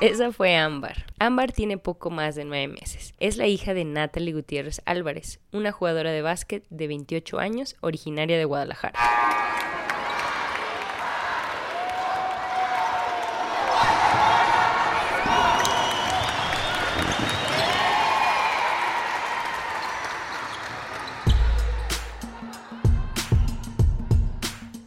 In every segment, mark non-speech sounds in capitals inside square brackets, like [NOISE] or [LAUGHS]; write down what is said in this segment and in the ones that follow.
Esa fue Ámbar. Ámbar tiene poco más de nueve meses. Es la hija de Natalie Gutiérrez Álvarez, una jugadora de básquet de 28 años, originaria de Guadalajara.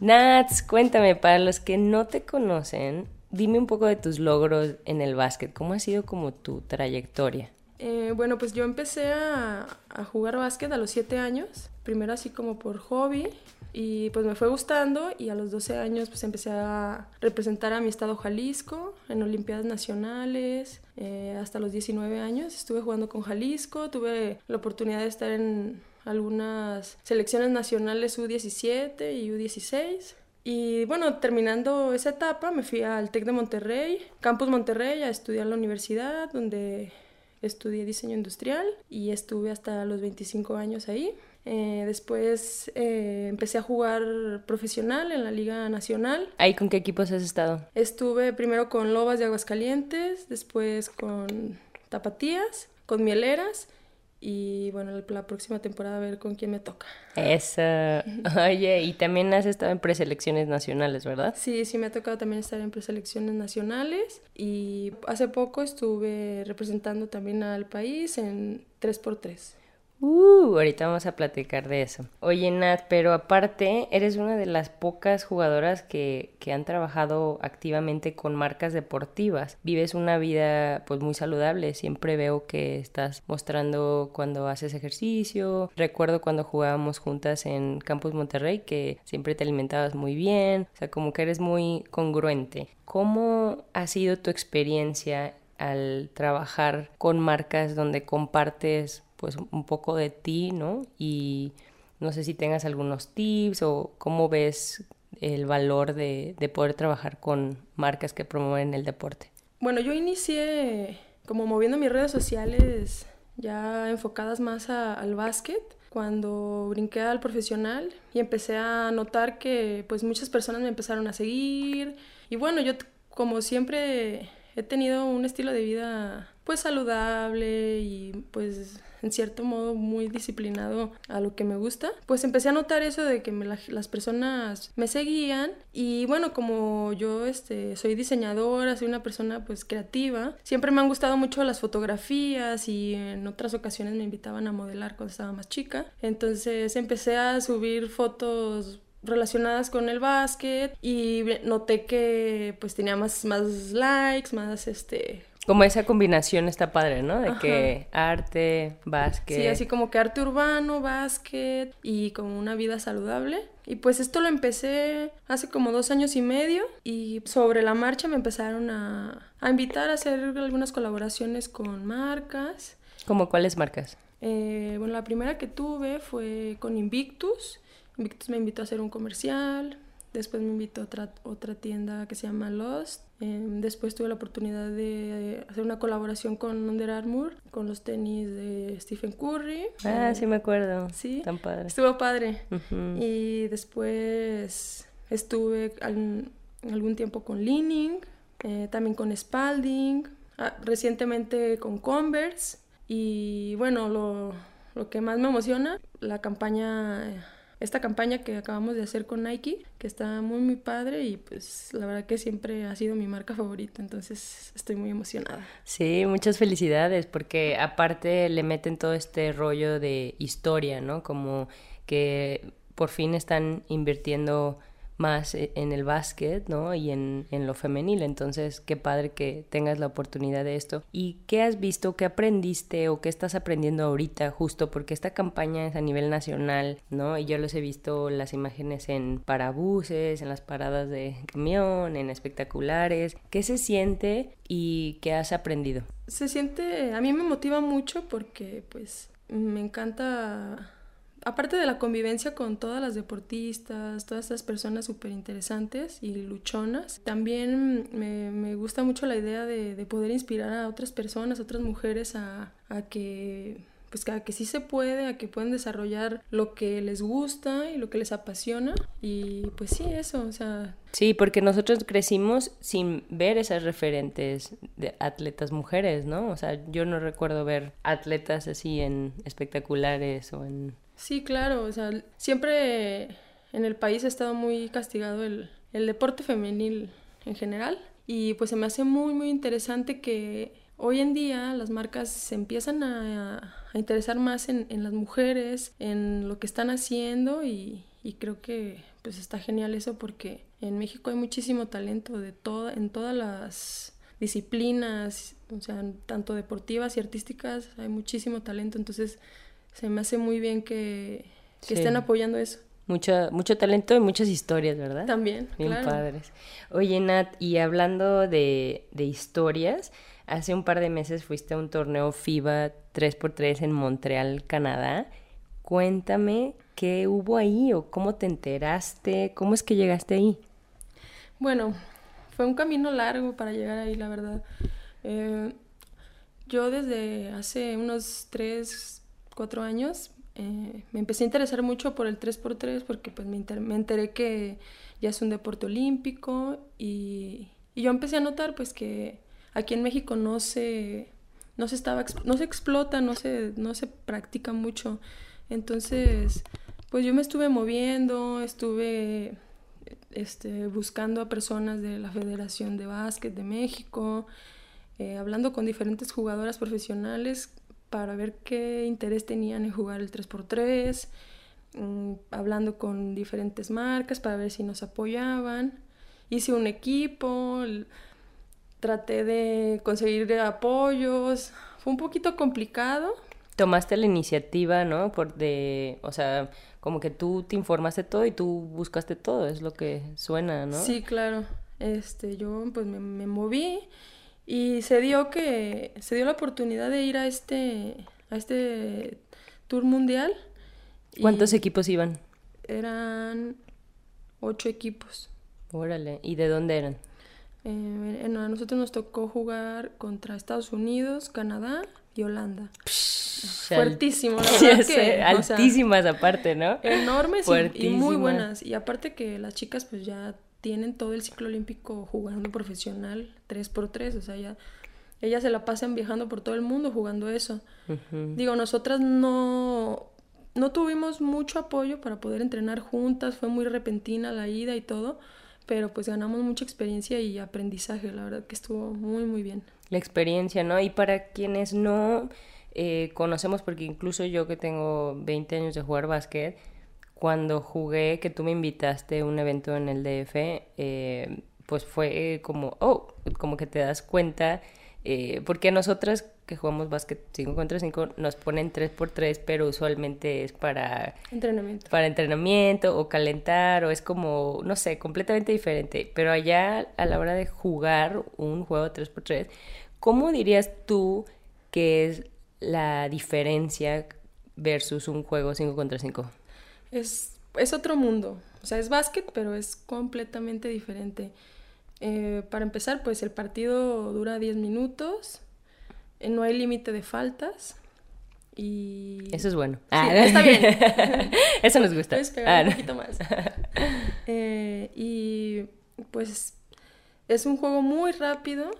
Nats, cuéntame, para los que no te conocen, dime un poco de tus logros en el básquet. ¿Cómo ha sido como tu trayectoria? Eh, bueno, pues yo empecé a, jugar básquet a los 7 años, primero así como por hobby y pues me fue gustando y a los 12 años pues empecé a representar a mi estado Jalisco en Olimpiadas Nacionales, eh, hasta los 19 años estuve jugando con Jalisco, tuve la oportunidad de estar en algunas selecciones nacionales U17 y U16 y bueno, terminando esa etapa, me fui al TEC de Monterrey, Campus Monterrey, a estudiar la universidad, donde estudié diseño industrial y estuve hasta los 25 años ahí. Eh, después eh, empecé a jugar profesional en la Liga Nacional. ¿Ahí con qué equipos has estado? Estuve primero con Lobas de Aguascalientes, después con Tapatías, con Mieleras y bueno, la próxima temporada a ver con quién me toca. Eso. [LAUGHS] Oye, y también has estado en preselecciones nacionales, ¿verdad? Sí, sí, me ha tocado también estar en preselecciones nacionales y hace poco estuve representando también al país en 3x3. Uh, ahorita vamos a platicar de eso. Oye, Nat, pero aparte, eres una de las pocas jugadoras que, que, han trabajado activamente con marcas deportivas. Vives una vida pues muy saludable. Siempre veo que estás mostrando cuando haces ejercicio. Recuerdo cuando jugábamos juntas en Campus Monterrey que siempre te alimentabas muy bien. O sea, como que eres muy congruente. ¿Cómo ha sido tu experiencia al trabajar con marcas donde compartes pues un poco de ti, ¿no? Y no sé si tengas algunos tips o cómo ves el valor de, de poder trabajar con marcas que promueven el deporte. Bueno, yo inicié como moviendo mis redes sociales ya enfocadas más a, al básquet cuando brinqué al profesional y empecé a notar que pues muchas personas me empezaron a seguir y bueno, yo como siempre he tenido un estilo de vida pues saludable y pues en cierto modo muy disciplinado a lo que me gusta, pues empecé a notar eso de que las personas me seguían y bueno, como yo este, soy diseñadora, soy una persona pues creativa, siempre me han gustado mucho las fotografías y en otras ocasiones me invitaban a modelar cuando estaba más chica, entonces empecé a subir fotos relacionadas con el básquet y noté que pues tenía más, más likes, más este como esa combinación está padre, ¿no? De que arte, básquet. Sí, así como que arte urbano, básquet y como una vida saludable. Y pues esto lo empecé hace como dos años y medio y sobre la marcha me empezaron a, a invitar a hacer algunas colaboraciones con marcas. ¿Como cuáles marcas? Eh, bueno, la primera que tuve fue con Invictus. Invictus me invitó a hacer un comercial. Después me invitó a otra, otra tienda que se llama Lost. Eh, después tuve la oportunidad de hacer una colaboración con Under Armour, con los tenis de Stephen Curry. Ah, eh, sí me acuerdo. Sí. Tan padre. Estuvo padre. Uh -huh. Y después estuve al, algún tiempo con Leaning, eh, también con Spalding, ah, recientemente con Converse. Y bueno, lo, lo que más me emociona, la campaña esta campaña que acabamos de hacer con Nike, que está muy, muy padre y pues la verdad que siempre ha sido mi marca favorita, entonces estoy muy emocionada. Sí, muchas felicidades, porque aparte le meten todo este rollo de historia, ¿no? Como que por fin están invirtiendo más e, en el básquet, ¿no? Y en, en, lo femenil. Entonces, qué padre que tengas la oportunidad de esto. ¿Y qué has visto, qué aprendiste o qué estás aprendiendo ahorita justo? Porque esta campaña es a nivel nacional, ¿no? Y yo los he visto las imágenes en parabuses, en las paradas de camión, en espectaculares. ¿Qué se siente y qué has aprendido? Se siente, a mí me motiva mucho porque pues me encanta aparte de la convivencia con todas las deportistas, todas estas personas súper interesantes y luchonas, también me, gusta mucho la idea de, poder inspirar a otras personas, a otras mujeres a, que pues que, que sí se puede, a que pueden desarrollar lo que les gusta y lo que les apasiona. Y pues sí, eso, o sea... Sí, porque nosotros crecimos sin ver esas referentes de atletas mujeres, ¿no? O sea, yo no recuerdo ver atletas así en espectaculares o en Sí, claro, o sea, siempre en el país ha estado muy castigado el, deporte femenil en general y pues se me hace muy, muy interesante que hoy en día las marcas se empiezan a, interesar más en, las mujeres, en lo que están haciendo y, creo que pues está genial eso porque en México hay muchísimo talento de toda, en todas las disciplinas, o sea, tanto deportivas y artísticas, hay muchísimo talento, entonces se me hace muy bien que, estén apoyando eso. Mucho, mucho talento y muchas historias, ¿verdad? También. Bien padres. Oye, Nat, y hablando de, de historias, hace un par de meses fuiste a un torneo FIBA 3x3 en Montreal, Canadá. Cuéntame qué hubo ahí o cómo te enteraste, cómo es que llegaste ahí. Bueno, fue un camino largo para llegar ahí, la verdad. Eh, yo desde hace unos tres, cuatro años, eh, me empecé a interesar mucho por el 3x3 porque pues me, enteré que ya es un deporte olímpico y, yo empecé a notar pues que aquí en México no se, no se, estaba, no se explota, no se, no se practica mucho. Entonces, pues yo me estuve moviendo, estuve este, buscando a personas de la Federación de Básquet de México, eh, hablando con diferentes jugadoras profesionales para ver qué interés tenían en jugar el 3x3, mm, hablando con diferentes marcas para ver si nos apoyaban. Hice un equipo, traté de conseguir apoyos, fue un poquito complicado. Tomaste la iniciativa, ¿no? Por de, o sea, como que tú te informaste todo y tú buscaste todo, es lo que suena, ¿no? Sí, claro. Este, yo pues me, me moví y se dio que se dio la oportunidad de ir a este a este tour mundial. ¿Cuántos equipos iban? Eran ocho equipos. Órale, ¿y de dónde eran? Eh, a nosotros nos tocó jugar contra Estados Unidos, Canadá y Holanda. Fuertísimo, la [LAUGHS] verdad que, altísimas aparte, ¿no? Enormes y, y, muy buenas. Y aparte que las chicas pues ya tienen todo el ciclo olímpico jugando profesional 3x3, o sea, ya ellas se la pasan viajando por todo el mundo jugando eso. Digo, nosotras no no tuvimos mucho apoyo para poder entrenar juntas, fue muy repentina la ida y todo, pero pues ganamos mucha experiencia y aprendizaje, la verdad que estuvo muy muy bien. La experiencia, ¿no? Y para quienes no eh, conocemos, porque incluso yo que tengo 20 años de jugar básquet, cuando jugué, que tú me invitaste a un evento en el DF, eh, pues fue como, oh, como que te das cuenta, eh, porque nosotras que jugamos básquet 5 contra 5 nos ponen 3 por 3 pero usualmente es para entrenamiento. Para entrenamiento o calentar o es como, no sé, completamente diferente. Pero allá a la hora de jugar un juego 3 por 3 ¿cómo dirías tú que es la diferencia versus un juego 5 contra 5? Es, es otro mundo. O sea, es básquet, pero es completamente diferente. Eh, para empezar, pues el partido dura 10 minutos, eh, no hay límite de faltas y... Eso es bueno. Ah, está bien. [LAUGHS] Eso nos gusta. Puedes pegar un ah, poquito más. [LAUGHS] Eh, y pues es un juego muy rápido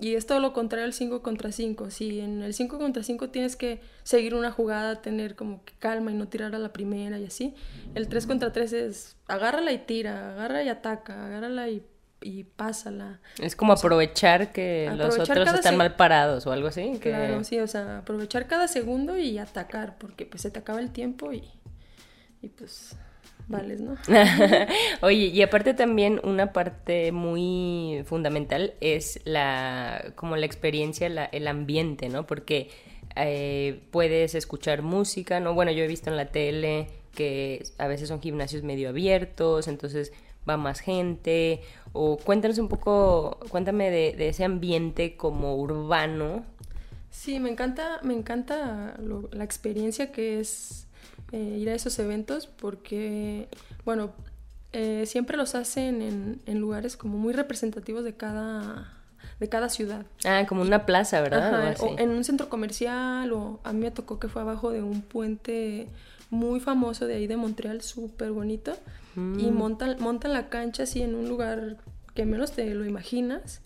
Y es todo lo contrario al 5 contra 5. Si en el 5 contra 5 tienes que seguir una jugada, tener como que calma y no tirar a la primera y así, el 3 contra 3 es agárrala y tira, agarra y ataca, agárrala y, y pásala. Es como aprovechar que los otros están mal parados o algo así. Que... Claro, sí, o sea, aprovechar cada segundo y atacar, porque pues se te acaba el tiempo y, y pues vales, ¿no? [LAUGHS] Oye, y aparte también una parte muy fundamental es la como la experiencia, la- el ambiente, ¿no? Porque eh, puedes escuchar música, ¿no? Bueno, yo he visto en la tele que a veces son gimnasios medio abiertos, entonces va más gente. O cuéntanos un poco, cuéntame de, de ese ambiente como urbano. Sí, me encanta, me encanta lo- la experiencia que es eh, ir a esos eventos porque, bueno, eh, siempre los hacen en, en lugares como muy representativos de cada, de cada ciudad. Ah, como una plaza, ¿verdad? Ajá, o en un centro comercial o a mí me tocó que fue abajo de un puente muy famoso de ahí de Montreal, súper bonito. Mm. Y montan, montan la cancha así en un lugar que menos te lo imaginas.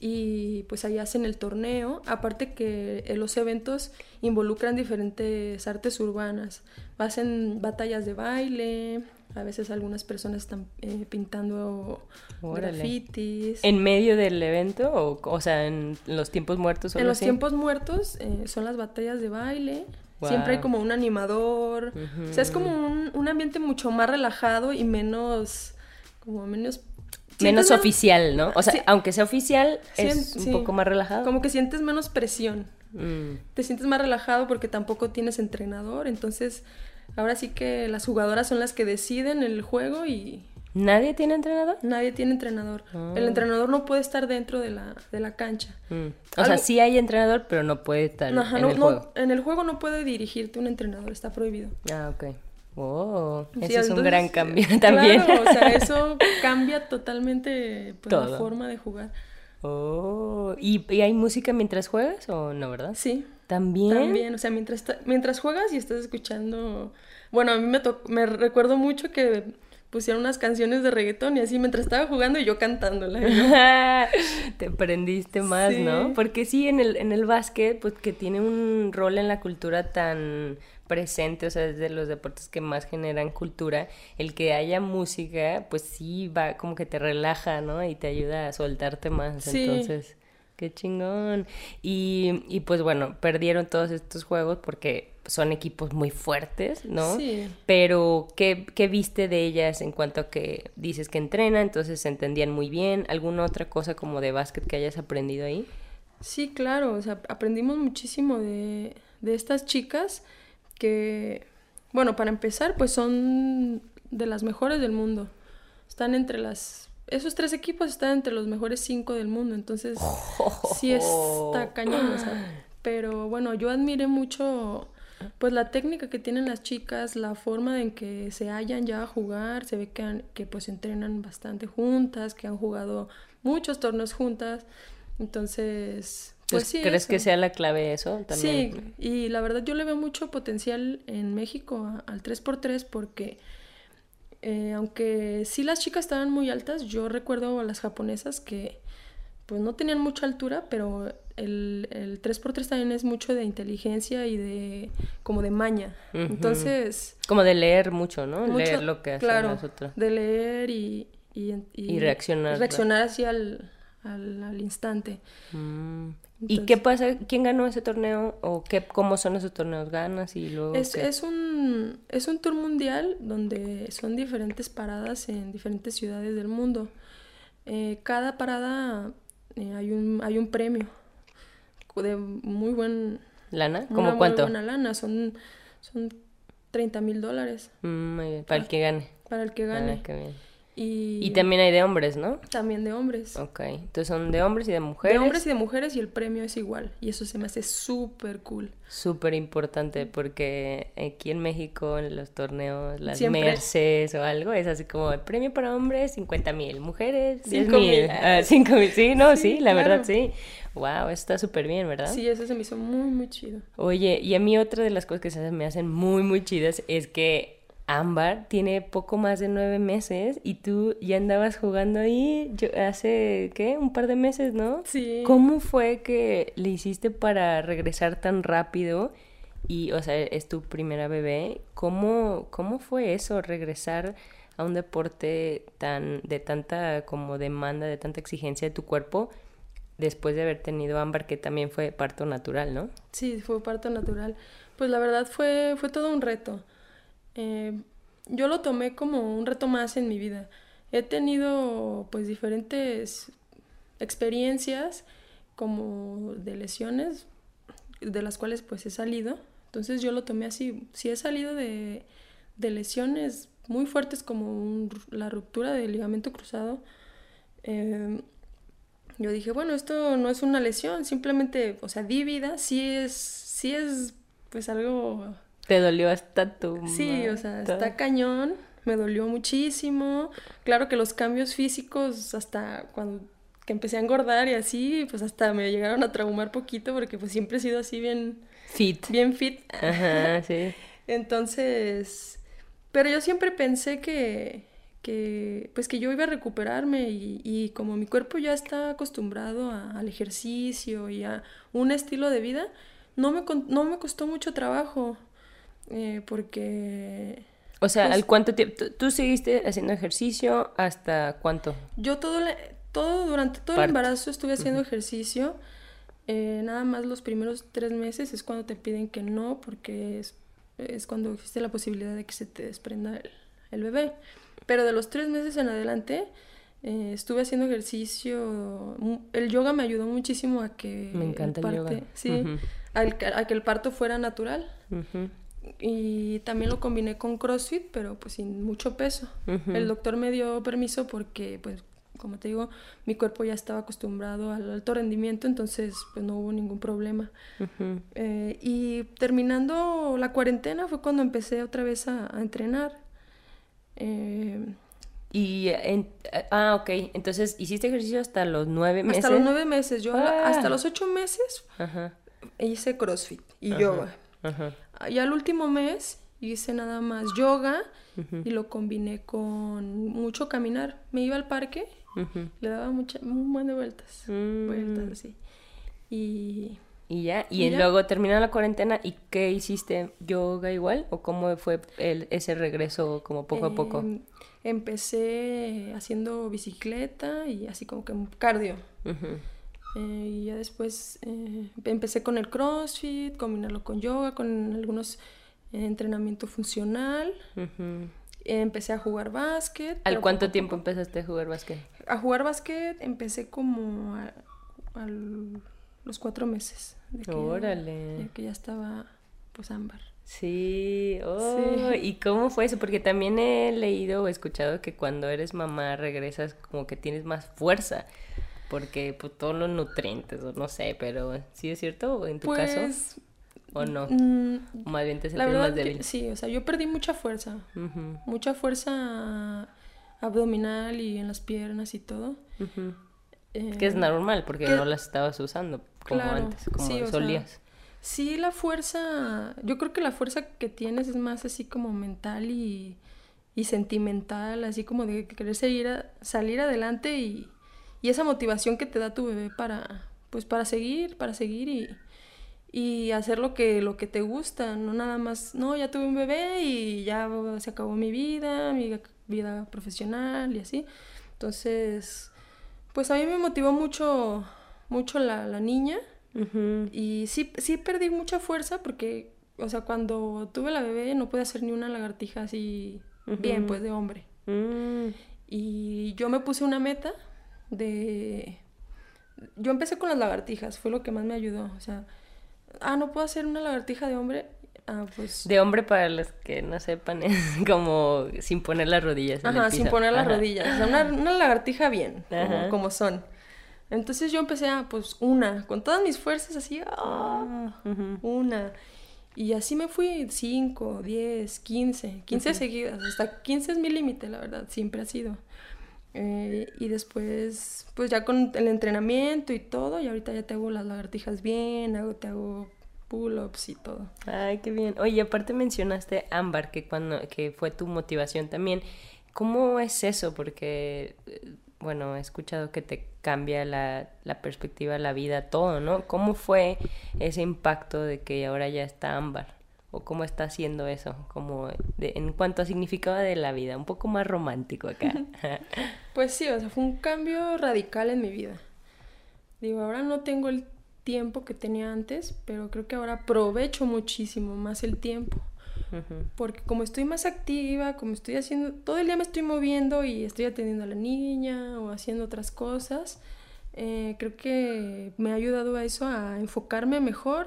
Y pues ahí hacen el torneo. Aparte que eh, los eventos involucran diferentes artes urbanas. Hacen batallas de baile. A veces algunas personas están eh, pintando Órale. grafitis. ¿En medio del evento? O, o sea, en los tiempos muertos o En los así? tiempos muertos eh, son las batallas de baile. Siempre hay como un animador. O sea, es como un, un ambiente mucho más relajado y menos. Como menos. Menos sientes oficial, ¿no? O sea, Sí. aunque sea oficial, es un poco más relajado. Como que sientes menos presión. Mm. Te sientes más relajado porque tampoco tienes entrenador. Entonces, ahora sí que las jugadoras son las que deciden el juego y ¿Nadie tiene entrenador? nadie tiene entrenador. Ah. El entrenador no puede estar dentro de la, de la cancha. Mm. O sea, sí hay entrenador, pero no puede estar Ajá, en no- el no- juego. en el juego no puede dirigirte un entrenador, está prohibido. Ah, ok. Oh, Sí, ese es un gran cambio eh, también. Claro, o sea, [LAUGHS] eso cambia totalmente pues, la forma de jugar. Oh, ¿y, y hay música mientras juegas o no, verdad? Sí, ¿También? también. O sea, mientras, mientras juegas y estás escuchando... Bueno, a mí me, me recuerdo mucho que pusieron unas canciones de reggaetón y así mientras estaba jugando y yo cantándola. [LAUGHS] Te prendiste más, Sí. ¿no? Porque sí, en el, en el básquet, pues que tiene un rol en la cultura tan presente, o sea, es de los deportes que más generan cultura, el que haya música, pues sí va como que te relaja, ¿no? Y te ayuda a soltarte más. Sí. Entonces, qué chingón. Y, y pues bueno, perdieron todos estos juegos porque son equipos muy fuertes, ¿no? Sí. Pero, ¿qué, ¿qué viste de ellas en cuanto a que dices que entrenan, entonces se entendían muy bien? ¿Alguna otra cosa como de básquet que hayas aprendido ahí? Sí, claro, o sea, aprendimos muchísimo de, de estas chicas que, bueno, para empezar, pues son de las mejores del mundo. Están entre las... Esos tres equipos están entre los mejores cinco del mundo, entonces sí está [LAUGHS] cañón, o sea, pero bueno, yo admiré mucho pues la técnica que tienen las chicas, la forma en que se hallan ya a jugar, se ve que, han- que pues entrenan bastante juntas, que han jugado muchos torneos juntas, entonces pues sí. ¿Crees eso. que sea la clave eso también? Sí, y la verdad yo le veo mucho potencial en México al 3x3 porque eh, aunque sí las chicas estaban muy altas, yo recuerdo a las japonesas que pues no tenían mucha altura, pero el, el 3x3 también es mucho de inteligencia y de como de maña. Ujú. Entonces, Como de leer mucho, ¿no? mucho- leer lo que hacen claro, las otras. de leer y, y, Y reaccionar, reaccionar así al, al, al instante. Mm. ¿Y qué pasa? ¿Quién ganó ese torneo? ¿O qué, cómo son esos torneos? ¿Ganas y luego Es, es, un, es un tour mundial donde son diferentes paradas en diferentes ciudades del mundo. Eh, cada parada eh, hay, un, hay un premio de muy buen... ¿Lana? ¿Cómo muy cuánto? buena lana, son, son 30 mil dólares Mm, muy bien, Para el que gane. para el que Ah, gane. qué bien. Y, Y también hay de hombres, ¿no? también de hombres. Ok, entonces son de hombres y de mujeres. De hombres y de mujeres y el premio es igual. Y eso se me hace súper cool. Súper importante porque aquí en México en los torneos, las Siempre. Merces o algo, es así como el premio para hombres 50 mil, mujeres 10 Cinco mil. mil. Ah, cinco mil, sí, no, sí, Sí, la claro. verdad sí. Wow, está súper bien, ¿verdad? Sí, eso se me hizo muy, muy chido. Oye, y a mí otra de las cosas que se me hacen muy, muy chidas es que Ámbar tiene poco más de nueve meses y tú ya andabas jugando ahí yo, hace, ¿qué? Un par de meses, ¿no? Sí. ¿Cómo fue que le hiciste para regresar tan rápido? Y, o sea, es tu primera bebé. ¿Cómo, cómo fue eso, regresar a un deporte tan de tanta como demanda, de tanta exigencia de tu cuerpo, después de haber tenido Ámbar, que también fue parto natural, ¿no? Sí, fue parto natural. Pues la verdad fue, fue todo un reto. Eh, yo lo tomé como un reto más en mi vida. He tenido pues diferentes experiencias como de lesiones de las cuales pues he salido. Entonces yo lo tomé así. Si he salido de, de lesiones muy fuertes como la ruptura del ligamento cruzado, eh, yo dije, bueno, esto no es una lesión, simplemente, o sea, di vida, sí es, sí es pues algo Te dolió hasta tu Sí, o sea, está cañón, me dolió muchísimo. Claro que los cambios físicos hasta cuando que empecé a engordar y así, pues hasta me llegaron a traumar poquito porque pues siempre he sido así bien, Fit. bien fit. Ajá, [LAUGHS] sí. Entonces, pero yo siempre pensé que, que pues que yo iba a recuperarme y, y como mi cuerpo ya está acostumbrado a- al ejercicio y a un estilo de vida, no me, con- no me costó mucho trabajo eh, porque O sea, Pues- ¿al cuánto tiempo? ¿Tú, seguiste haciendo ejercicio hasta cuánto? Yo todo, la- todo durante todo el embarazo estuve haciendo ejercicio. eh, nada más los primeros tres meses es cuando te piden que no, porque es, es cuando existe la posibilidad de que se te desprenda el, el bebé. Pero de los tres meses en adelante eh, estuve haciendo ejercicio. El yoga me ayudó muchísimo a que Me encanta el yoga. Sí, al que- a que el parto fuera natural. Ujú. Y también lo combiné con CrossFit, pero pues sin mucho peso. El doctor me dio permiso porque, pues, como te digo, mi cuerpo ya estaba acostumbrado al alto rendimiento, entonces pues no hubo ningún problema. Eh, y terminando la cuarentena fue cuando empecé otra vez a, a entrenar. Eh, Y, en- ah, ok, entonces hiciste ejercicio hasta los nueve meses. hasta los nueve meses, yo Ah. hasta los ocho meses Ajá, hice CrossFit y yoga. ajá. Y al último mes hice nada más yoga y lo combiné con mucho caminar. Me iba al parque, le daba mucha, un buen de vueltas, Mm. vueltas así. Y Y ya, y, Y ya. luego terminó la cuarentena, ¿y qué hiciste? ¿Yoga igual? ¿O cómo fue el, ese regreso como poco a poco? em, empecé haciendo bicicleta y así como que cardio. Eh, y ya después eh, empecé con el CrossFit, combinarlo con yoga, con algunos eh, entrenamiento funcional. Empecé a jugar básquet. ¿Al cuánto tiempo empezaste a jugar básquet? A jugar básquet empecé como a, a los cuatro meses. De que, ya- Órale. de que ya estaba pues ámbar. Sí, oh, Sí. ¿y cómo fue eso? Porque también he leído o escuchado que cuando eres mamá regresas como que tienes más fuerza, porque pues todos los nutrientes, o no sé, pero ¿sí es cierto en tu caso? Pues ¿O no? mm, ¿O más bien te la verdad más que débil? sí, o sea, yo perdí mucha fuerza. Mucha fuerza abdominal y en las piernas y todo. Eh, Que es normal, porque que- no las estabas usando como Claro, antes, como sí, o sea, solías. Sí, la fuerza, yo creo que la fuerza que tienes es más así como mental y, y sentimental, así como de querer seguir a- salir adelante y, y esa motivación que te da tu bebé para, pues para seguir, para seguir y, y hacer lo que, lo que te gusta, no nada más, no, ya tuve un bebé y ya se acabó mi vida, mi vida profesional y así. Entonces, pues a mí me motivó mucho, mucho la, la niña. Y sí, sí perdí mucha fuerza porque, o sea, cuando tuve la bebé no pude hacer ni una lagartija así bien, pues de hombre. Mm, Y yo me puse una meta de... Yo empecé con las lagartijas, fue lo que más me ayudó. O sea, ah, no puedo hacer una lagartija de hombre. Ah, pues... De hombre para los que no sepan es [LAUGHS] como sin poner las rodillas en el Ajá, sin poner las Ajá. rodillas. O sea, una, una lagartija bien, como, como son. Entonces yo empecé a, pues, una, con todas mis fuerzas, así, ah, Ujú. una. Y así me fui 5, 10, 15, 15 seguidas. Hasta 15 es mi límite, la verdad, siempre ha sido. Eh, y después, pues ya con el entrenamiento y todo, y ahorita ya te hago las lagartijas bien, hago, te hago pull-ups y todo. Ay, qué bien. Oye, aparte mencionaste Ámbar, que cuando que fue tu motivación también. ¿Cómo es eso? Porque, eh, bueno, he escuchado que te cambia la, la perspectiva, la vida, todo, ¿no? ¿Cómo fue ese impacto de que ahora ya está Ámbar? ¿O cómo está haciendo eso? Como de- en cuanto a significado de la vida, un poco más romántico acá. [LAUGHS] Pues sí, o sea, fue un cambio radical en mi vida. Digo, ahora no tengo el tiempo que tenía antes, pero creo que ahora aprovecho muchísimo más el tiempo. Porque como estoy más activa, como estoy haciendo, todo el día me estoy moviendo y estoy atendiendo a la niña o haciendo otras cosas, eh, creo que me ha ayudado a eso, a enfocarme mejor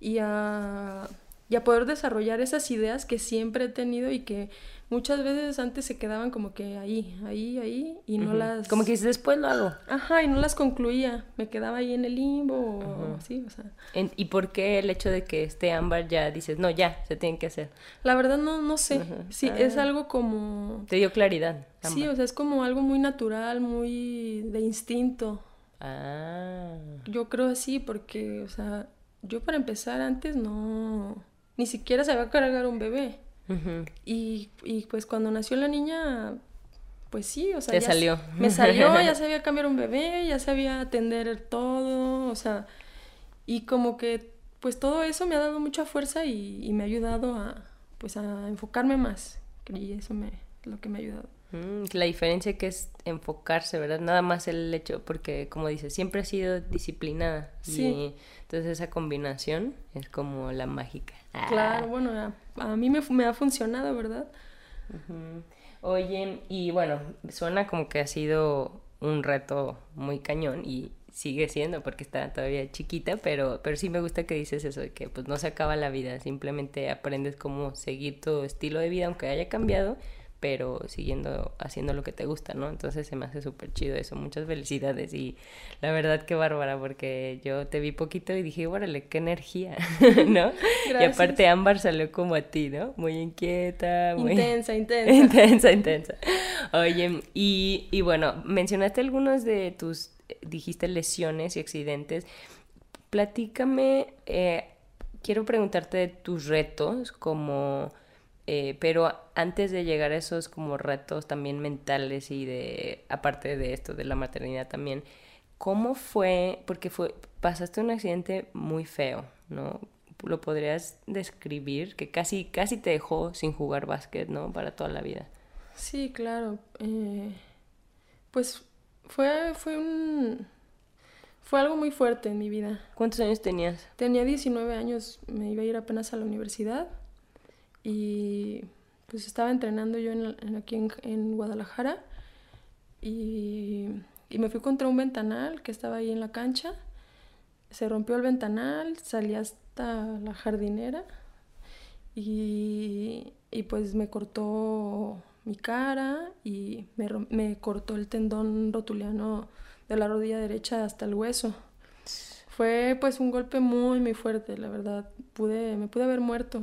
y a, y a poder desarrollar esas ideas que siempre he tenido y que muchas veces antes se quedaban como que ahí, ahí, ahí y no las... Como que dices, después lo hago. Ajá, y no las concluía, me quedaba ahí en el limbo o así, o sea... ¿Y por qué el hecho de que esté Ámbar ya dices, no, ya, se tiene que hacer? La verdad no, no sé, sí, es Ah. algo como... Te dio claridad. Sí, o sea, es como algo muy natural, muy de instinto. Ah. Yo creo así porque, o sea, yo para empezar antes no, ni siquiera sabía cargar un bebé. Y, y pues cuando nació la niña, pues sí, o sea, Te ya salió. Me salió, ya [LAUGHS] sabía cambiar un bebé, ya sabía atender todo, o sea, y como que pues todo eso me ha dado mucha fuerza y, y me ha ayudado a, pues a enfocarme más. Y eso me, lo que me ha ayudado. Mm, la diferencia que es enfocarse, ¿verdad? Nada más el hecho, porque como dices, siempre has sido disciplinada. Sí. Y entonces esa combinación es como la mágica. Ah. Claro, bueno, a, a mí me, ha funcionado, ¿verdad? Oye, y bueno, suena como que ha sido un reto muy cañón y sigue siendo porque está todavía chiquita, pero, pero sí me gusta que dices eso, de que pues no se acaba la vida, simplemente aprendes cómo seguir tu estilo de vida, aunque haya cambiado, pero siguiendo haciendo lo que te gusta, ¿no? Entonces se me hace súper chido eso, muchas felicidades y la verdad que bárbara, porque yo te vi poquito y dije, órale, qué energía, [LAUGHS] ¿no? Y Gracias. aparte Ámbar salió como a ti, ¿no? Muy inquieta, muy... Intensa, [LAUGHS] intensa. intensa, intensa. Oye, y, y bueno, mencionaste algunos de tus, eh, dijiste lesiones y accidentes. Platícame, eh, quiero preguntarte de tus retos, como, eh, pero antes de llegar a esos como retos también mentales y de, aparte de esto, de la maternidad también, ¿cómo fue? Porque fue, pasaste un accidente muy feo, ¿no? ¿Lo podrías describir? Que casi, casi te dejó sin jugar básquet, ¿no? Para toda la vida. Sí, claro. eh, pues fue, fue un... Fue algo muy fuerte en mi vida. ¿Cuántos años tenías? Tenía 19 años, me iba a ir apenas a la universidad y pues estaba entrenando yo en, aquí en, en Guadalajara y, y me fui contra un ventanal que estaba ahí en la cancha. Se rompió el ventanal, salí hasta la jardinera y, y pues me cortó mi cara y me, me cortó el tendón rotuliano de la rodilla derecha hasta el hueso. Fue pues un golpe muy muy fuerte, la verdad. Pude, me pude haber muerto.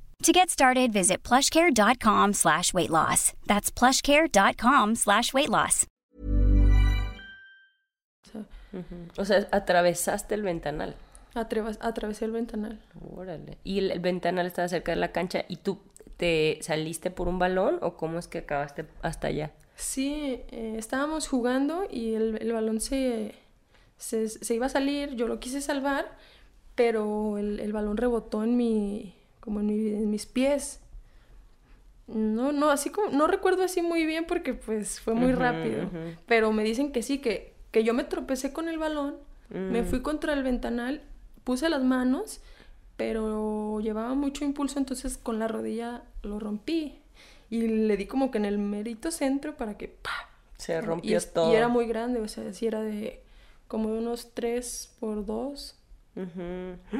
To get started, visit plushcare.com slash weight loss. That's plushcare.com slash weight loss. O sea, O sea, atravesaste el ventanal. atreva- atravesé el ventanal. Órale. Y el, el ventanal estaba cerca de la cancha y tú te saliste por un balón o cómo es que acabaste hasta allá? Sí, eh, estábamos jugando y el, el balón se, se, se iba a salir, yo lo quise salvar, pero el, el balón rebotó en mi, como en, mi- en mis pies. No, no, así como, no recuerdo así muy bien porque pues fue muy rápido, pero me dicen que sí, que, que yo me tropecé con el balón, me Mm. fui contra el ventanal, puse las manos, pero llevaba mucho impulso, entonces con la rodilla lo rompí y le di como que en el merito centro para que ¡pa! Se Y rompió es- todo. Y era muy grande, o sea, sí era de como de unos 3 por 2. Ujú.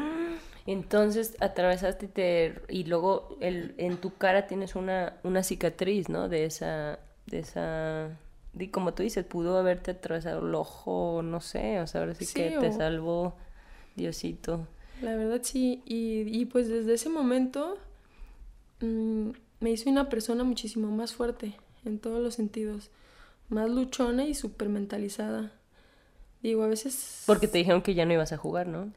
Entonces atravesaste y, te, y luego el, en tu cara tienes una, una cicatriz, ¿no? De esa, de esa, y como tú dices, pudo haberte atravesado el ojo, no sé, o sea, ahora sí, que te salvó Diosito. La verdad sí, y, y pues desde ese momento mm, me hizo una persona muchísimo más fuerte en todos los sentidos, más luchona y súper mentalizada. Digo, a veces... Porque te dijeron que ya no ibas a jugar, ¿no?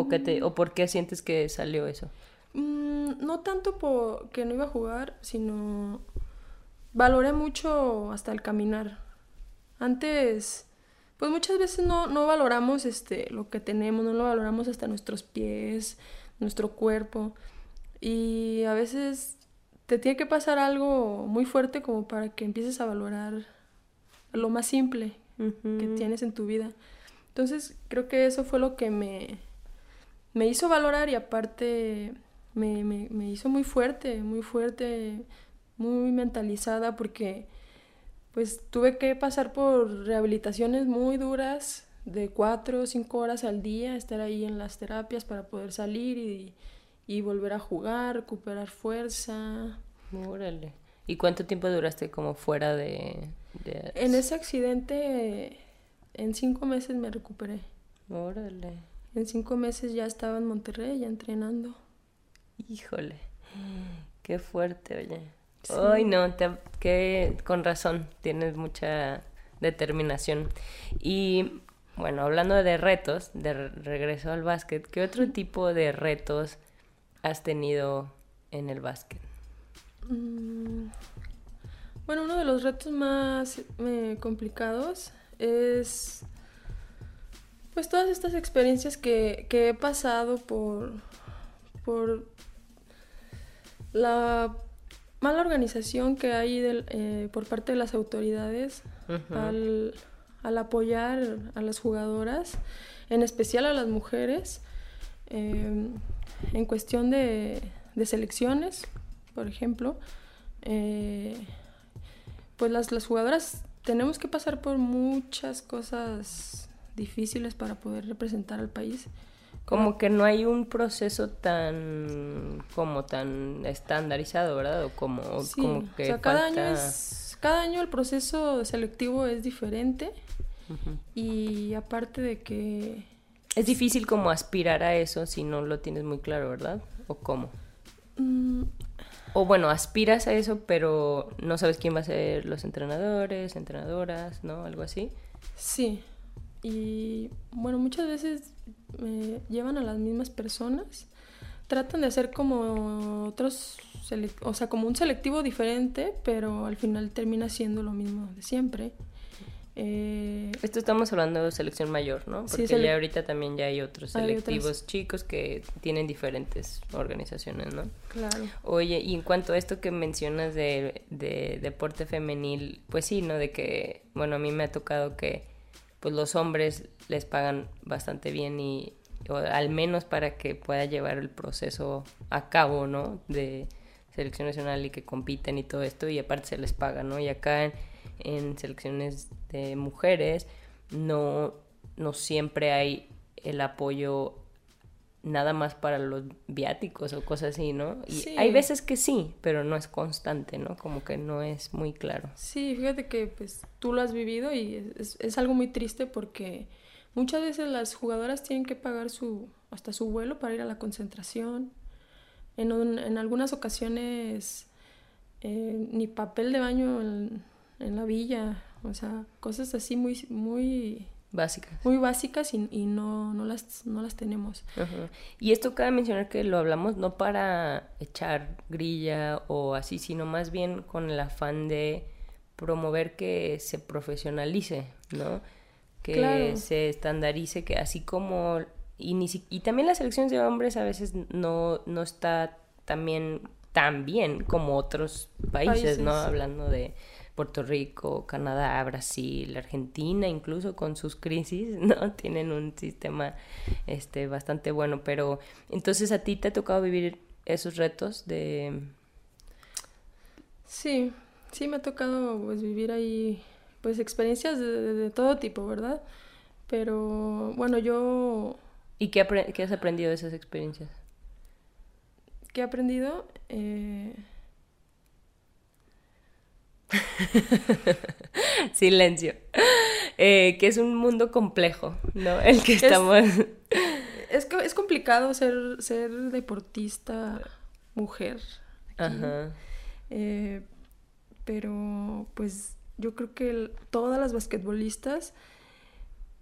¿O, que te, ¿O por qué sientes que salió eso? Mm, no tanto porque no iba a jugar, sino valoré mucho hasta el caminar. Antes, pues muchas veces no, no valoramos este, lo que tenemos, no lo valoramos hasta nuestros pies, nuestro cuerpo. Y a veces te tiene que pasar algo muy fuerte como para que empieces a valorar lo más simple que tienes en tu vida. Entonces creo que eso fue lo que me, me hizo valorar y aparte me, me, me, hizo muy fuerte, muy fuerte, muy mentalizada porque pues tuve que pasar por rehabilitaciones muy duras de cuatro o cinco horas al día, estar ahí en las terapias para poder salir y, y volver a jugar, recuperar fuerza. Órale. ¿Y cuánto tiempo duraste como fuera de, de... En ese accidente, en cinco meses me recuperé. Órale. En cinco meses ya estaba en Monterrey, ya entrenando. Híjole, qué fuerte, oye. Ay, no, que con razón, tienes mucha determinación. Y bueno, hablando de retos, de regreso al básquet, ¿qué otro tipo de retos has tenido en el básquet? Mm, bueno, uno de los retos más eh, complicados es pues todas estas experiencias que, he pasado por, por la mala organización que hay eh, por parte de las autoridades al, apoyar a las jugadoras, en especial a las mujeres, em, en cuestión de, selecciones, por ejemplo. Eh, pues las, las jugadoras tenemos que pasar por muchas cosas difíciles para poder representar al país. Como que no hay un proceso tan como tan estandarizado, ¿verdad? O como, como que o sea, cada año es cada año el proceso selectivo es diferente y aparte de que es difícil como aspirar a eso si no lo tienes muy claro, ¿verdad? ¿O cómo? Mm. O bueno, aspiras a eso, pero no sabes quién va a ser los entrenadores, entrenadoras, ¿no? Algo así. Sí. Y bueno, muchas veces me llevan a las mismas personas. Tratan de hacer como otros, o sea, como un selectivo diferente, pero al final termina siendo lo mismo de siempre. Eh, Esto estamos hablando de selección mayor, ¿no? Porque ya ahorita también ya hay otros selectivos chicos que tienen diferentes organizaciones, ¿no? Claro. Oye, y en cuanto a esto que mencionas de, de deporte femenil, pues sí, ¿no? De que, bueno, a mí me ha tocado que pues los hombres les pagan bastante bien y al menos para que pueda llevar el proceso a cabo, ¿no? De selección nacional y que compiten y todo esto y aparte se les paga, ¿no? Y acá en, selecciones de mujeres no, no siempre hay el apoyo nada más para los viáticos o cosas así, ¿no? Y hay veces que sí, pero no es constante, ¿no? Como que no es muy claro. Sí, fíjate que pues tú lo has vivido y es, es algo muy triste porque muchas veces las jugadoras tienen que pagar su hasta su vuelo para ir a la concentración. En, en algunas ocasiones eh, ni papel de baño en, en la villa, o sea, cosas así muy, muy Básicas. Muy básicas y, y no, no, las, no las tenemos. Y esto cabe mencionar que lo hablamos no para echar grilla o así, sino más bien con el afán de promover que se profesionalice, ¿no? Que se estandarice, que así como... Y, ni y también las selecciones de hombres a veces no, no está también tan bien como otros países. ¿no? Hablando de Puerto Rico, Canadá, Brasil, Argentina, incluso con sus crisis, [LAUGHS] ¿no? Tienen un sistema este, bastante bueno, pero entonces a ti te ha tocado vivir esos retos de... Sí, sí me ha tocado pues vivir ahí pues experiencias de, todo tipo, ¿verdad? Pero bueno, yo ¿Y qué, qué has aprendido de esas experiencias? ¿Qué he aprendido? Eh, [LAUGHS] Silencio. Eh, que es un mundo complejo, ¿no? El que estamos... es, que es complicado ser, ser deportista mujer. aquí. Ajá. Eh, pero pues yo creo que el- todas las basquetbolistas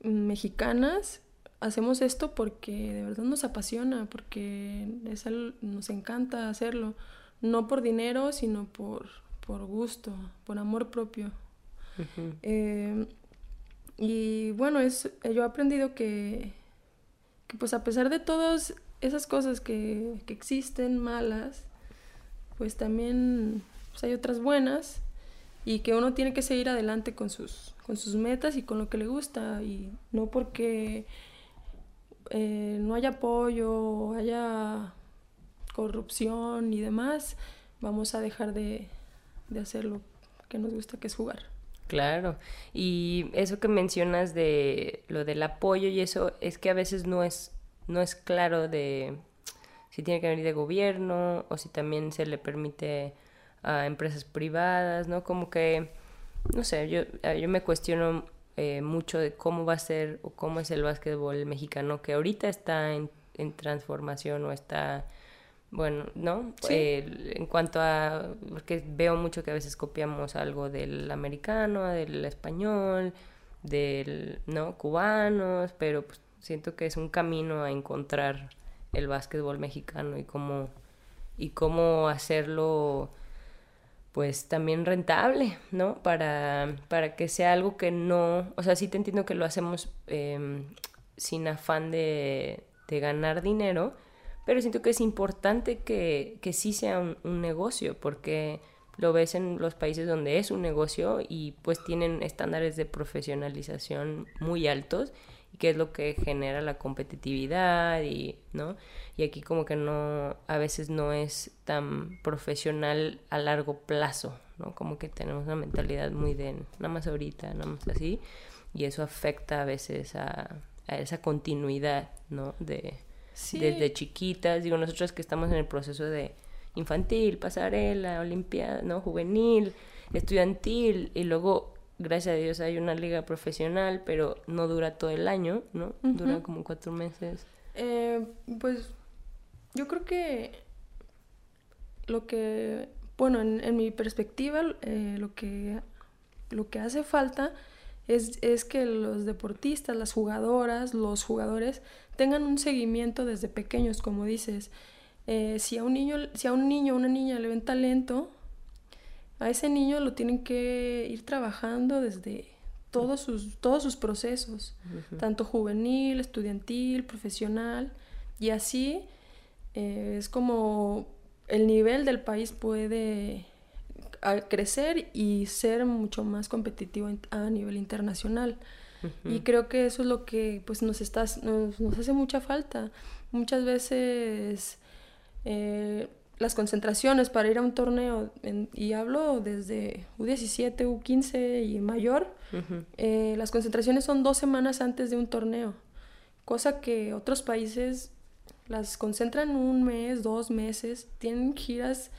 mexicanas hacemos esto porque de verdad nos apasiona, porque es al- nos encanta hacerlo, no por dinero, sino por, por gusto, por amor propio. Eh, y bueno, es, yo he aprendido que, que pues a pesar de todas esas cosas que, que existen malas, pues también pues, hay otras buenas y que uno tiene que seguir adelante con sus, con sus metas y con lo que le gusta y no porque eh, no haya apoyo haya corrupción y demás, vamos a dejar de, de hacer lo que nos gusta, que es jugar. Claro, y eso que mencionas de lo del apoyo y eso es que a veces no es no es claro de si tiene que venir de gobierno o si también se le permite a empresas privadas, ¿no? Como que no sé, yo eh, yo me cuestiono eh, mucho de cómo va a ser o cómo es el básquetbol mexicano que ahorita está en, en transformación o está bueno, ¿no? Eh, en cuanto a, porque veo mucho que a veces copiamos algo del americano, del español, del, ¿no? Cubanos, pero pues, siento que es un camino a encontrar el básquetbol mexicano y cómo, y cómo hacerlo, pues también rentable, ¿no? Para, para que sea algo que no, o sea, sí te entiendo que lo hacemos em, sin afán de, de ganar dinero, pero siento que es importante que, que sí sea un, un negocio, porque lo ves en los países donde es un negocio y pues tienen estándares de profesionalización muy altos y que es lo que genera la competitividad y no y aquí como que no a veces no es tan profesional a largo plazo no como que tenemos una mentalidad muy de nada más ahorita nada más así y eso afecta a veces a, a esa continuidad no de Sí. desde chiquitas digo nosotros que estamos en el proceso de infantil pasarela olimpiada no juvenil estudiantil y luego gracias a Dios hay una liga profesional pero no dura todo el año no dura como cuatro meses. Eh, pues yo creo que lo que, bueno, en, en mi perspectiva, eh, lo que lo que hace falta es, es que los deportistas, las jugadoras, los jugadores tengan un seguimiento desde pequeños, como dices. Eh, si a un niño, si a un niño o una niña le ven talento, a ese niño lo tienen que ir trabajando desde todos sus, todos sus procesos, tanto juvenil, estudiantil, profesional, y así eh, es como el nivel del país puede a- crecer y ser mucho más competitivo a nivel internacional. Y creo que eso es lo que pues nos, está, nos, nos hace mucha falta. Muchas veces eh, las concentraciones para ir a un torneo, en- y hablo desde U17, U15 y mayor, eh, las concentraciones son dos semanas antes de un torneo, cosa que otros países las concentran un mes, dos meses, tienen giras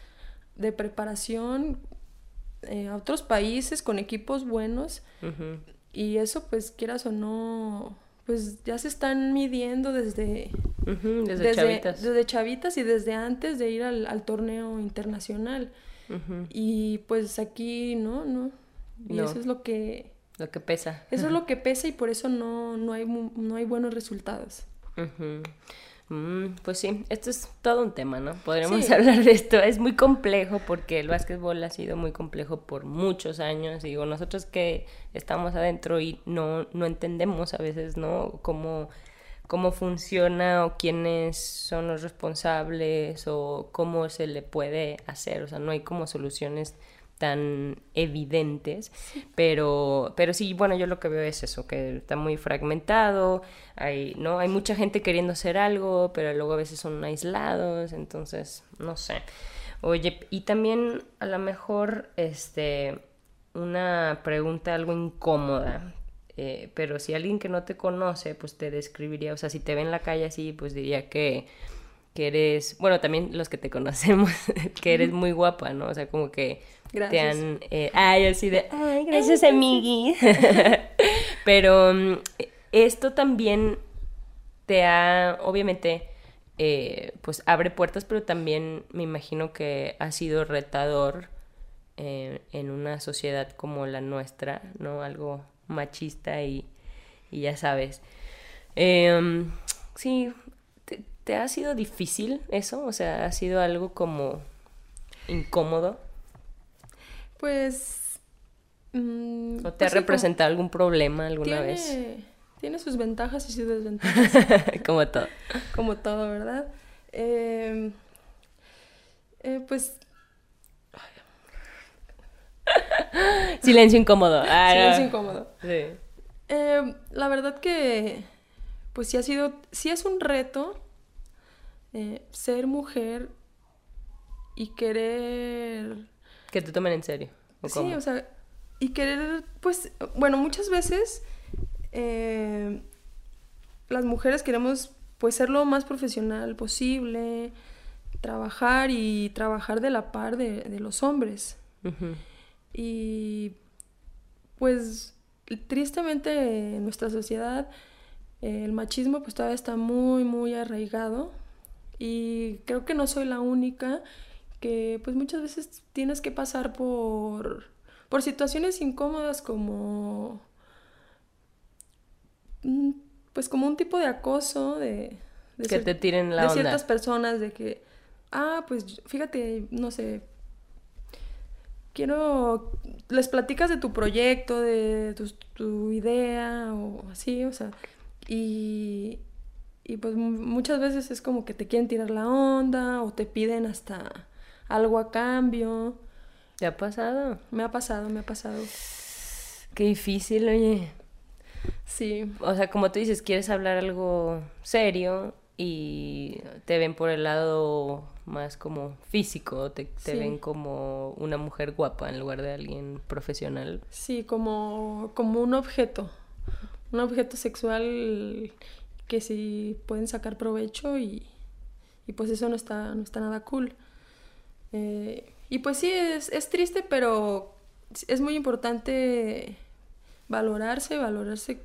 de preparación eh, a otros países con equipos buenos y eso pues quieras o no, pues ya se están midiendo desde, desde, chavitas desde chavitas y desde antes de ir al, al torneo internacional. Y pues aquí no, no. Y No. eso es lo que lo que pesa eso es lo que pesa y por eso no, no, hay, no hay buenos resultados. Mm, pues sí, esto es todo un tema, ¿no? Podríamos Sí. hablar de esto. Es muy complejo porque el básquetbol ha sido muy complejo por muchos años. Digo, nosotros que estamos adentro y no, no entendemos a veces, ¿no? Cómo, cómo funciona o quiénes son los responsables o cómo se le puede hacer. O sea, no hay como soluciones tan evidentes, pero, pero sí, bueno, yo lo que veo es eso, que está muy fragmentado, hay, ¿no? Hay mucha gente queriendo hacer algo, pero luego a veces son aislados, entonces, no sé. Oye, y también a lo mejor, este, una pregunta algo incómoda. eh, pero si alguien que no te conoce, pues te describiría, o sea, si te ve en la calle así, pues diría que, que eres, bueno, también los que te conocemos, [LAUGHS] que eres muy guapa, ¿no? O sea, como que te Gracias. han, eh, ay, así de, ay, gracias, amigui. [LAUGHS] pero mm, esto también te ha, obviamente, eh, pues abre puertas, pero también me imagino que ha sido retador eh, en una sociedad como la nuestra, ¿no? Algo machista y, y ya sabes. Em, sí, te, ha sido difícil eso? O sea, ¿ha sido algo como incómodo? Pues... mm, ¿O te pues ha sí, representado algún problema alguna vez? tiene, tiene sus ventajas y sus desventajas, [LAUGHS] como todo. como todo, ¿verdad? Eh, eh, pues [LAUGHS] Silencio incómodo. Ah, silencio no. incómodo. Sí. Eh, la verdad que, pues sí ha sido, sí es un reto eh, ser mujer y querer, Que te tomen en serio. ¿o sí, cómo? o sea, y querer, pues, bueno, muchas veces eh, las mujeres queremos, pues, ser lo más profesional posible, trabajar y trabajar de la par de, de los hombres. Y pues tristemente en nuestra sociedad eh, el machismo pues todavía está muy muy arraigado y creo que no soy la única que pues muchas veces tienes que pasar por por situaciones incómodas como mm, pues como un tipo de acoso de, de Que te tiren la de onda. ciertas personas de que ah pues fíjate no sé quiero, les platicas de tu proyecto, de tu, tu idea o así, o sea, y, y pues mu- muchas veces es como que te quieren tirar la onda o te piden hasta algo a cambio. ¿Te ha pasado? Me ha pasado, me ha pasado. Qué difícil, oye. Sí, O sea, como tú dices, quieres hablar algo serio y te ven por el lado más como físico, te, te Sí. ven como una mujer guapa en lugar de alguien profesional. sí, como, como un objeto, un objeto sexual que sí pueden sacar provecho y, y pues eso no está, no está nada cool. Eh, y pues sí, es, es triste, pero es muy importante valorarse, valorarse,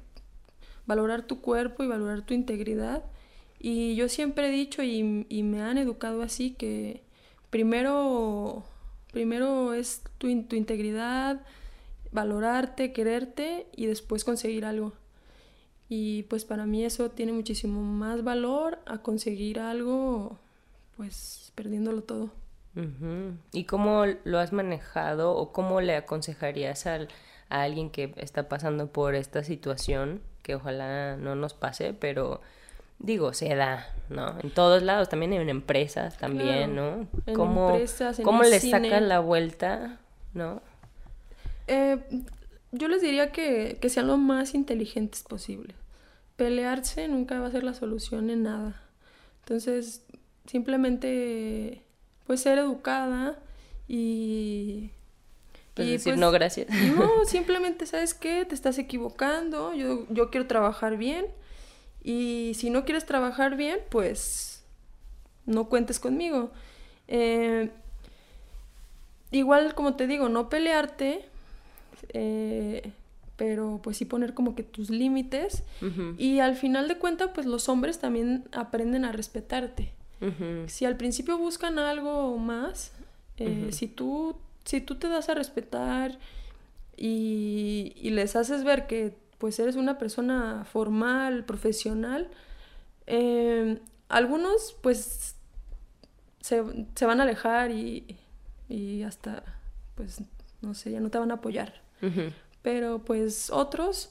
valorar tu cuerpo y valorar tu integridad. Y yo siempre he dicho y, y me han educado así que primero, primero es tu, tu integridad, valorarte, quererte y después conseguir algo. Y pues para mí eso tiene muchísimo más valor a conseguir algo pues perdiéndolo todo. ¿Y cómo lo has manejado o cómo le aconsejarías al- a alguien que está pasando por esta situación, que ojalá no nos pase, pero digo, se da, ¿no? En todos lados, también en empresas, también, Claro. ¿no? En ¿Cómo, empresas, en cómo le sacan la vuelta, ¿no? Eh, yo les diría que, que sean lo más inteligentes posible. Pelearse nunca va a ser la solución en nada. Entonces, simplemente, pues ser educada y... Pues y, decir, pues, no, gracias. No, [LAUGHS] simplemente, ¿sabes qué? Te estás equivocando, yo, yo quiero trabajar bien y si no quieres trabajar bien, pues no cuentes conmigo. Eh, igual, como te digo, no pelearte, eh, pero pues sí poner como que tus límites. Y al final de cuentas, pues los hombres también aprenden a respetarte. Si al principio buscan algo más, eh, si, tú, si tú te das a respetar y, y les haces ver que pues eres una persona formal, profesional, eh, algunos pues se, se van a alejar y, y hasta pues no sé, ya no te van a apoyar. Pero pues otros,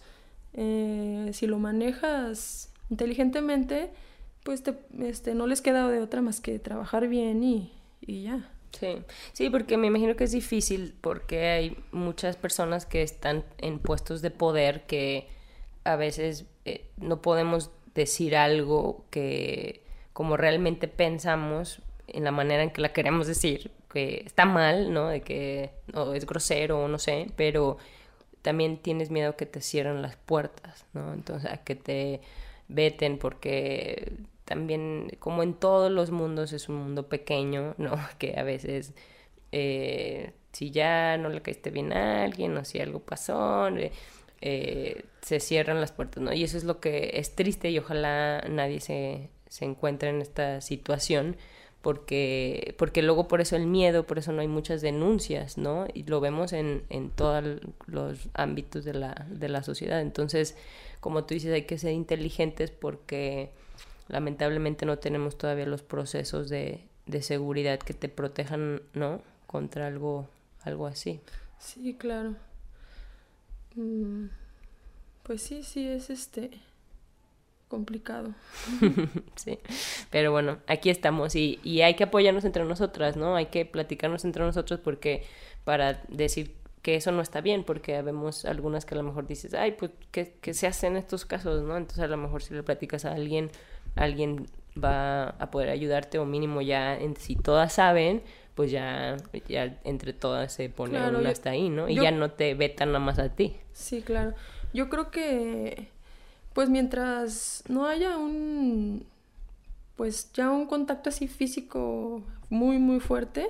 eh, si lo manejas inteligentemente, pues te, este, no les queda de otra más que trabajar bien y, y ya. Sí, sí, porque me imagino que es difícil porque hay muchas personas que están en puestos de poder que a veces eh, no podemos decir algo que como realmente pensamos en la manera en que la queremos decir, que está mal, ¿no? De que o es grosero o no sé, pero también tienes miedo que te cierren las puertas, ¿no? Entonces, a que te veten porque también, como en todos los mundos, es un mundo pequeño, ¿no? [LAUGHS] Que a veces, eh, si ya no le caíste bien a alguien o si algo pasó, eh, eh, se cierran las puertas, ¿no? Y eso es lo que es triste y ojalá nadie se, se encuentre en esta situación porque, porque luego por eso el miedo, por eso no hay muchas denuncias, ¿no? Y lo vemos en, en todos los ámbitos de la, de la sociedad. Entonces, como tú dices, hay que ser inteligentes porque lamentablemente no tenemos todavía los procesos de, de seguridad que te protejan, ¿no? Contra algo, algo así. Sí, claro. Mm, pues sí, sí, es este complicado. [LAUGHS] sí, pero bueno, aquí estamos y, y hay que apoyarnos entre nosotras, ¿no? Hay que platicarnos entre nosotros porque para decir que eso no está bien, porque vemos algunas que a lo mejor dices, ay, pues, ¿qué, qué se hace en estos casos, no? Entonces a lo mejor si le platicas a alguien, alguien va a poder ayudarte o mínimo ya, en, si todas saben, pues ya, ya entre todas se pone Claro, una hasta ahí, ¿no? Y yo- ya no te vetan nada más a ti. Sí, claro. Yo creo que, pues mientras no haya un, pues ya un contacto así físico muy, muy fuerte,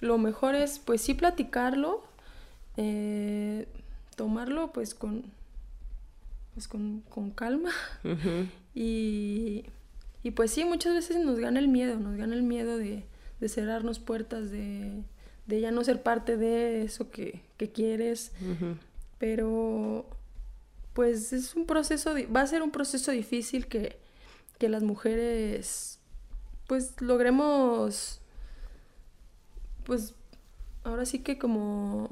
lo mejor es, pues sí platicarlo, eh, tomarlo, pues con, pues con, con calma. Y, y pues sí, muchas veces nos gana el miedo, nos gana el miedo de, de cerrarnos puertas, de, de ya no ser parte de eso que, que quieres. Pero pues es un proceso, va a ser un proceso difícil que, que las mujeres pues logremos pues ahora sí que como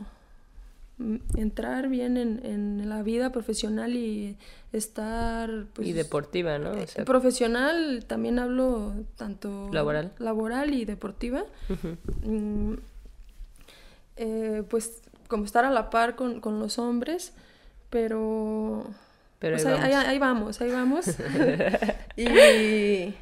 mm, entrar bien en, en la vida profesional y estar pues y deportiva, ¿no? O eh, sea, profesional también hablo tanto Laboral. laboral y deportiva mm, eh, pues como estar a la par con, con los hombres, pero... Pero pues ahí vamos. ahí- ahí vamos, ahí vamos. [LAUGHS] y,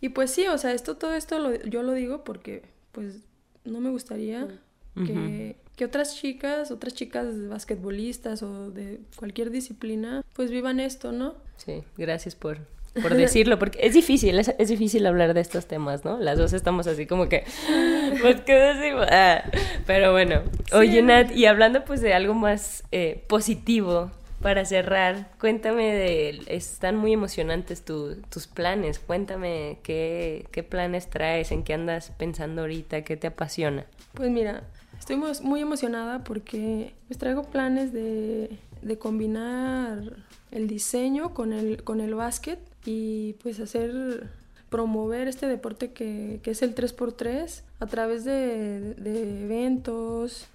y pues sí, o sea, esto, todo esto lo- yo lo digo porque pues no me gustaría que, que otras chicas, otras chicas basquetbolistas o de cualquier disciplina, pues vivan esto, ¿no? Sí, gracias por, por decirlo, porque es difícil, es, es difícil hablar de estos temas, ¿no? Las dos estamos así como que, [LAUGHS] pues, ¿qué decimos? Ah, pero bueno, oye, Nat, y hablando pues de algo más eh, positivo para cerrar, cuéntame de, están muy emocionantes tu- tus planes, cuéntame qué, qué planes traes, en qué andas pensando ahorita, qué te apasiona. Pues mira, estoy muy, muy emocionada porque pues traigo planes de, de combinar el diseño con el, con el básquet y pues hacer, promover este deporte que, que es el 3x3 a través de, de eventos,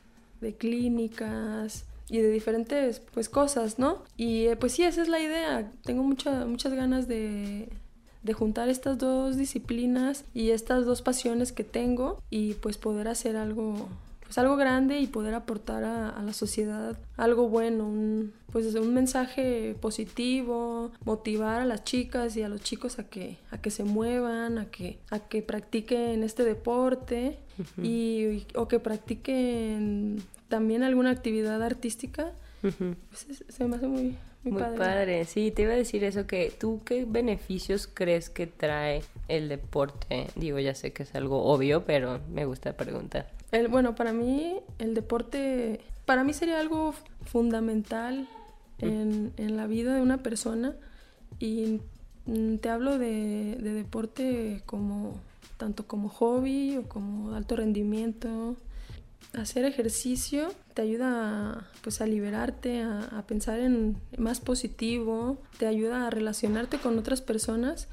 de clínicas y de diferentes pues cosas, ¿no? Y eh, pues sí, esa es la idea. Tengo mucha- muchas ganas de, de juntar estas dos disciplinas y estas dos pasiones que tengo y pues poder hacer algo pues algo grande y poder aportar a, a la sociedad algo bueno, un, pues un mensaje positivo, motivar a las chicas y a los chicos a que, a que se muevan, a que, a que practiquen este deporte y, o que practiquen también alguna actividad artística. Pues es- se me hace muy, muy, Muy padre. padre. sí, te iba a decir eso, que tú qué beneficios crees que trae el deporte. Digo, ya sé que es algo obvio, pero me gusta preguntar. El, bueno, para mí el deporte, para mí sería algo fundamental en, en la vida de una persona y mm, te hablo de, de deporte como tanto como hobby o como alto rendimiento. Hacer ejercicio te ayuda a, pues, a liberarte, a, a pensar en más positivo, te ayuda a relacionarte con otras personas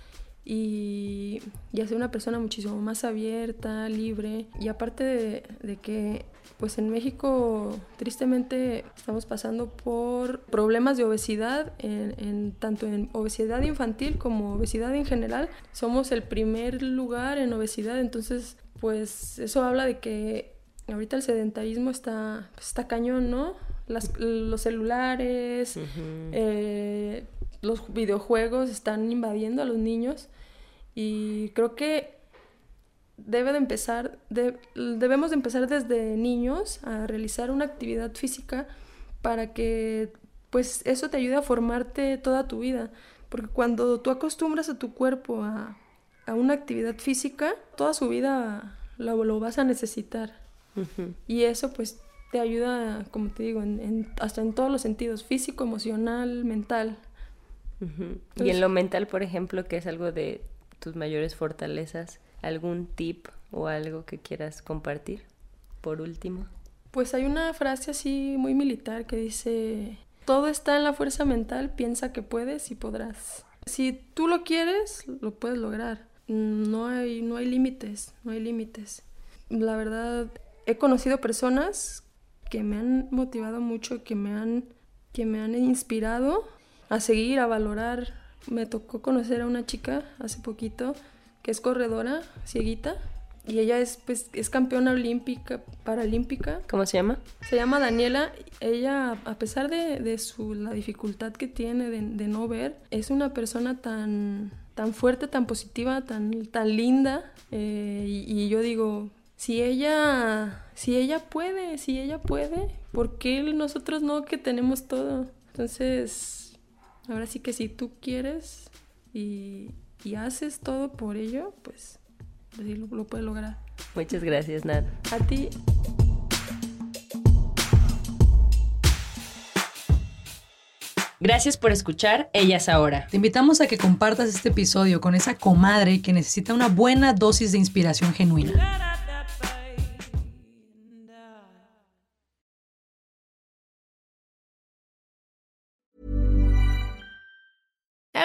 y, y a ser una persona muchísimo más abierta, libre. Y aparte de, de que pues en México tristemente estamos pasando por problemas de obesidad, en, en- tanto en obesidad infantil como obesidad en general. Somos el primer lugar en obesidad, entonces pues eso habla de que ahorita el sedentarismo está, pues, está cañón, ¿no? Las- los celulares, eh, los videojuegos están invadiendo a los niños y creo que debe de empezar, de- debemos de empezar desde niños a realizar una actividad física para que pues eso te ayude a formarte toda tu vida. Porque cuando tú acostumbras a tu cuerpo a, a una actividad física, toda su vida lo, lo vas a necesitar. Y eso pues te ayuda, como te digo, en, en- hasta en todos los sentidos, físico, emocional, mental. Y en lo mental, por ejemplo, que es algo de tus mayores fortalezas, ¿algún tip o algo que quieras compartir? Por último. Pues hay una frase así muy militar que dice, todo está en la fuerza mental, piensa que puedes y podrás. Si tú lo quieres, lo puedes lograr. No hay, no hay límites, no hay límites. La verdad, he conocido personas que me han motivado mucho, que me han, que me han inspirado a seguir, a valorar. Me tocó conocer a una chica hace poquito que es corredora, cieguita, y ella es, pues, es campeona olímpica, paralímpica. ¿Cómo se llama? Se llama Daniela. Ella, a pesar de, de su, la dificultad que tiene de, de no ver, es una persona tan, tan fuerte, tan positiva, tan, tan linda. eh, y, y yo digo, si ella, si ella puede, si ella puede, ¿por qué nosotros no que tenemos todo? Entonces, ahora sí que si tú quieres y, y haces todo por ello, pues, sí, lo, lo puedes lograr. Muchas gracias, Nat. A ti, Gracias por escuchar Ellas Ahora. Te invitamos a que compartas este episodio con esa comadre que necesita una buena dosis de inspiración genuina.